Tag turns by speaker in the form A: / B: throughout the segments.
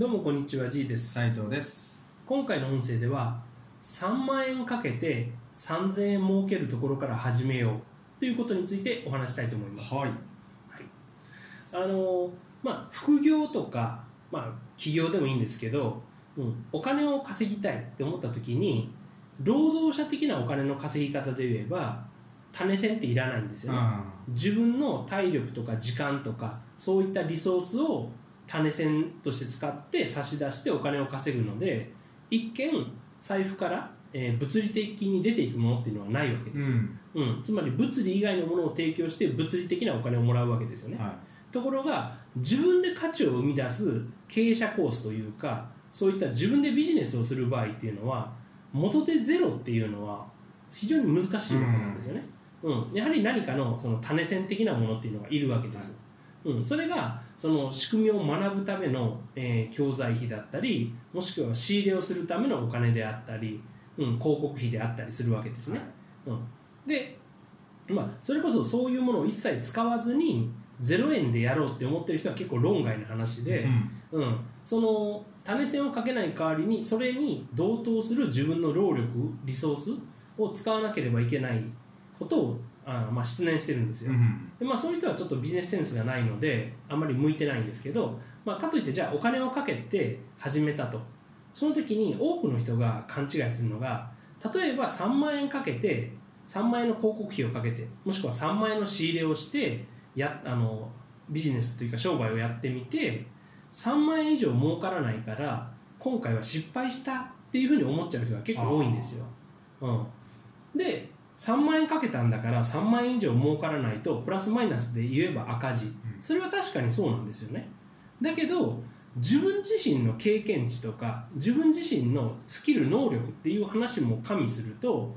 A: どうもこんにちは G です。
B: 斉藤です。
A: 今回の音声では3万円かけて3000円儲けるところから始めようということについてお話したいと思います、
B: はい。
A: あのまあ副業とか、まあ、企業でもいいんですけど、うん、お金を稼ぎたいって思った時に労働者的なお金の稼ぎ方で言えば種銭っていらないんですよね、自分の体力とか時間とかそういったリソースを種銭として使って差し出してお金を稼ぐので一見財布から、えー物理的に出ていくものっていうのはないわけ
B: う
A: です、
B: ん。
A: うん。つまり物理以外のものを提供して物理的なお金をもらうわけですよね、
B: は
A: ところが自分で価値を生み出す経営者コースというかそういった自分でビジネスをする場合っていうのは元手ゼロっていうのは非常に難しいわけなんですよね、うん。やはり何かのその種銭的なものっていうのがいるわけです、うん、それがその仕組みを学ぶための、えー教材費だったりもしくは仕入れをするためのお金であったり、うん、広告費であったりするわけですね、うん、で、まあ、それこそそういうものを一切使わずに0円でやろうって思ってる人は結構論外な話
B: い
A: で、
B: うん。
A: うん、その種銭をかけない代わりにそれに同等する自分の労力リソースを使わなければいけないことをあまあ失念してるんですよ、
B: うん
A: でまあ、そういう人はちょっとビジネスセンスがないのであんまり向いてないんですけど、まあ、かといってじゃあお金をかけて始めたと。その時に多くの人が勘違いするのが例えば3万円かけて3万円の広告費をかけてもしくは3万円の仕入れをしてやあのビジネスというか商売をやってみて3万円以上儲からないから今回は失敗したっていうふうに思っちゃう人が結構多いんですよ。うん、で3万円かけたんだから3万円以上儲からないとプラスマイナスで言えば赤字。それは確かにそうなんですよね。だけど自分自身の経験値とか自分自身のスキル能力っていう話も加味すると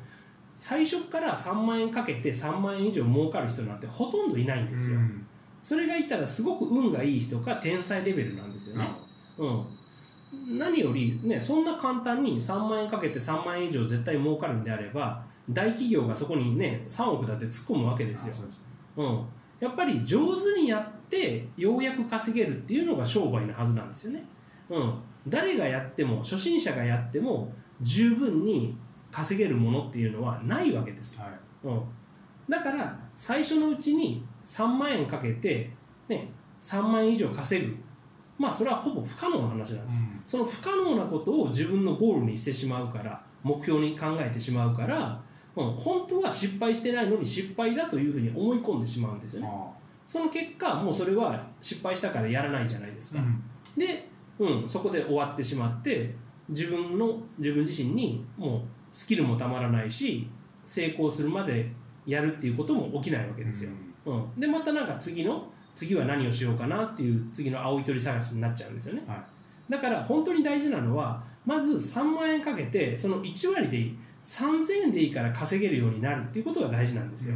A: 最初から3万円かけて3万円以上儲かる人なんてほとんどいないんですよ、
B: うん。
A: それがいたらすごく運がいい人か天才レベルなんですよね、うん、何より、ね、そんな簡単に3万円かけて3万円以上絶対儲かるんであれば大企業がそこにね3億だって突っ込むわけですよ。うん、やっぱり上手にやってようやく稼げるっていうのが商売のはずなんですよね、うん、誰がやっても初心者がやっても十分に稼げるものっていうのはないわけですよ。
B: はい。
A: うん、だから最初のうちに3万円かけて、ね、3万円以上稼ぐ。まあそれはほぼ不可能な話なんです、
B: うん。
A: その不可能なことを自分のゴールにしてしまうから目標に考えてしまうから、うん、本当は失敗してないのに失敗だというふうに思い込んでしまうんですよね。
B: あ
A: その結果もうそれは失敗したからやらないじゃないですか、
B: ーうん。
A: で、うん、そこで終わってしまって自分の自分自身にもうスキルもたまらないし成功するまでやるっていうことも起きないわけですよ、うん、でまたなんか次の次は何をしようかなっていう次の青い鳥探しになっちゃうんですよね。
B: はい。
A: だから本当に大事なのはまず3万円かけてその1割でいい3000円でいいから稼げるようになるっていうことが大事なんですよ、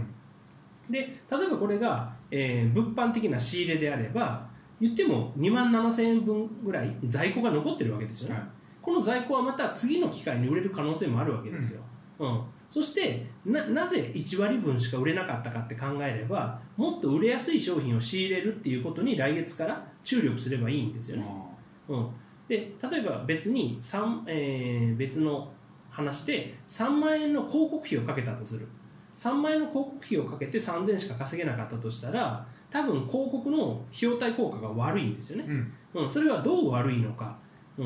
A: で例えばこれが、えー物販的な仕入れであれば言っても2万7000円分ぐらい在庫が残ってるわけですよね、
B: はい。
A: この在庫はまた次の機会に売れる可能性もあるわけですよ、うん。そしてななぜ1割分しか売れなかったかって考えればもっと売れやすい商品を仕入れるっていうことに来月から注力すればいいんですよね、
B: あ
A: うん、で例えば別に三えー別の話で3万円の広告費をかけたとする。3万円の広告費をかけて3000円しか稼げなかったとしたら多分広告の費用対効果が悪いんですよね。
B: ー、うん。
A: うん、それはどう悪いのか、うん、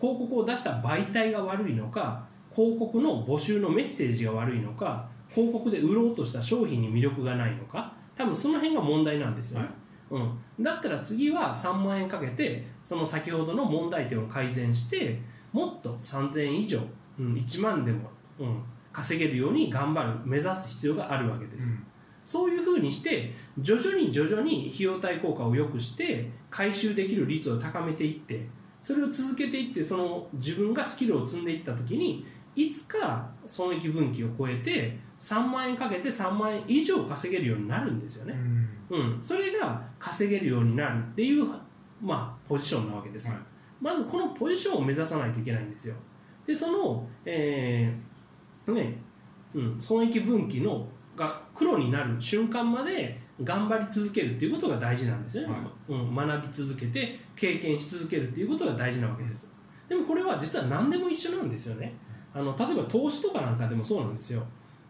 A: 広告を出した媒体が悪いのか広告の募集のメッセージが悪いのか広告で売ろうとした商品に魅力がないのか。多分その辺が問題なんですよね、うん、だったら次は3万円かけてその先ほどの問題点を改善してもっと3000円以上、うん、1万でも、うん、稼げるように頑張る目指す必要があるわけです、そういうふうにして徐々に徐々に費用対効果を良くして回収できる率を高めていってそれを続けていってその自分がスキルを積んでいった時にいつか損益分岐を超えて3万円かけて3万円以上稼げるようになるんですよね、
B: うん。
A: うん、それが稼げるようになるっていう、まあ、ポジションなわけです、
B: はい。
A: まずこのポジションを目指さないといけないんですよでその、えーねうん、損益分岐のが黒になる瞬間まで頑張り続けるっていうことが大事なんですよね、はい、うん、学び続けて経験し続けるっていうことが大事なわけです、でもこれは実は何でも一緒なんですよね。あの例えば投資とかなんかでもそうなんですよ。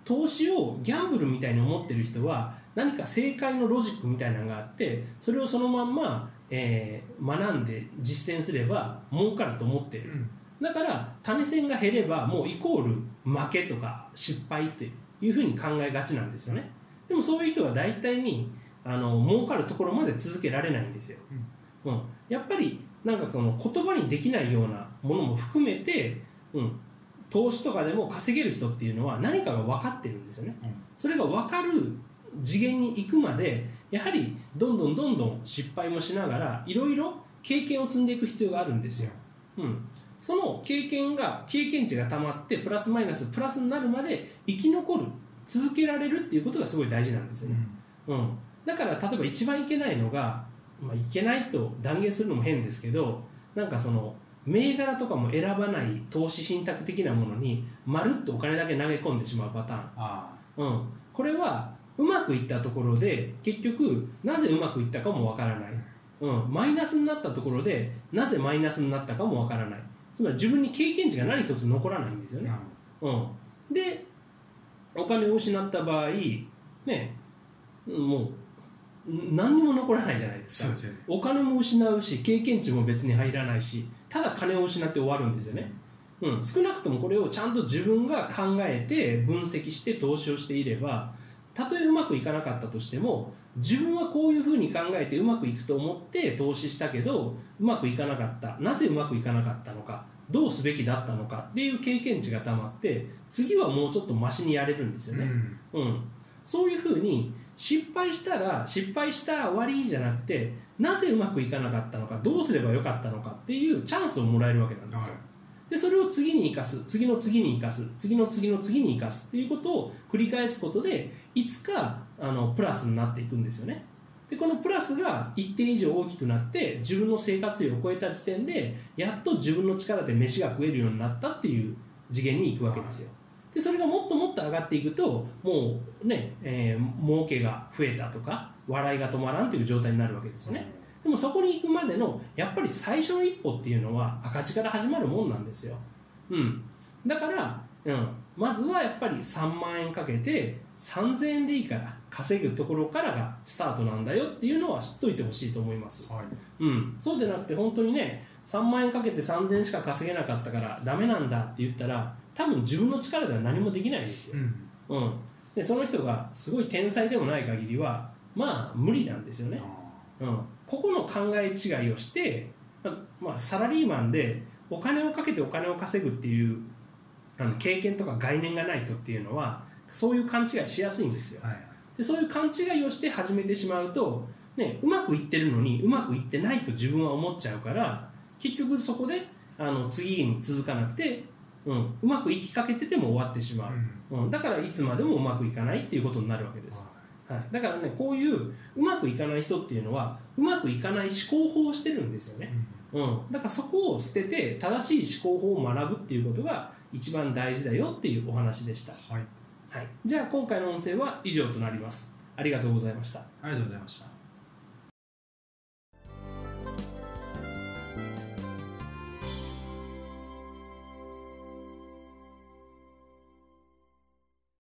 A: 投資をギャンブルみたいに思ってる人は何か正解のロジックみたいなのがあってそれをそのまんま、えー、学んで実践すれば儲かると思ってる、うん、だから種銭が減ればもうイコール負けとか失敗っていうふうに考えがちなんですよね。でもそういう人は大体にあの儲かるところまで続けられないんですよ、うん、うん、やっぱりなんかその言葉にできないようなものも含めて、うん、投資とかでも稼げる人っていうのは何かが分かってるんですよね、うん、それが分かる次元に行くまでやはりどんどんどんどん失敗もしながらいろいろ経験を積んでいく必要があるんですよ、うん、その経験が経験値がたまってプラスマイナスプラスになるまで生き残る続けられるっていうことがすごい大事なんですよね、うん、うん、だから例えば一番いけないのが、まあ、いけないと断言するのも変ですけどなんかその銘柄とかも選ばない投資信託的なものにまるっとお金だけ投げ込んでしまうパターン、うん、これはうまくいったところで結局なぜうまくいったかもわからない、うん、マイナスになったところでなぜマイナスになったかもわからないつまり自分に経験値が何一つ残らないんですよね、うん、でお金を失った場合ねもう何にも残らないじゃないですか。ですね、お金も失うし経験値も別に入らないしただ金を失って終わるんですよね、うん、少なくともこれをちゃんと自分が考えて分析して投資をしていればたとえうまくいかなかったとしても自分はこういうふうに考えてうまくいくと思って投資したけどうまくいかなかった。なぜうまくいかなかったのか。どうすべきだったのか。っていう経験値がたまって次はもうちょっとマシにやれるんですよね、うん、うん、そういうふうに失敗したら失敗した終わりじゃなくてなぜうまくいかなかったのか。どうすればよかったのかっていうチャンスをもらえるわけなんですよ、はい、でそれを次に生かす。次の次に生かす。次の次の次に生かす。っていうことを繰り返すことでいつかあのプラスになっていくんですよね。でこのプラスが一定以上大きくなって自分の生活費を超えた時点でやっと自分の力で飯が食えるようになったっていう次元に行くわけですよ、でそれがもっともっと上がっていくともうね、えー、儲けが増えたとか笑いが止まらんという状態になるわけですよね、でもそこに行くまでのやっぱり最初の一歩っていうのは赤字から始まるもんなんですよ、うん、だから、うん、まずはやっぱり3万円かけて3000円でいいから稼ぐところからがスタートなんだよっていうのは知っといてほしいと思います、はい、うん、そうでなくて本当にね3万円かけて3000円しか稼げなかったからダメなんだって言ったら多分自分の力では何もできないんですよ、うん、うん、でその人がすごい天才でもない限りはまあ無理なんですよね、うん、ここの考え違いをして、まあ、サラリーマンでお金をかけてお金を稼ぐっていうあの経験とか概念がない人っていうのはそういう勘違いしやすいんですよ、はい、でそういう勘違いをして始めてしまうと、ね、うまくいってるのにうまくいってないと自分は思っちゃうから結局そこであの次に続かなくてうん、うまくいきかけてても終わってしまう、うん、うん、だからいつまでもうまくいかないっていうことになるわけです、はい、だからねこういううまくいかない人っていうのはうまくいかない思考法をしてるんですよね、うん、だからそこを捨てて正しい思考法を学ぶっていうことが一番大事だよっていうお話でした、はい、はい、じゃあ今回の音声は以上となります。ありがとうございました。
B: ありがとうございました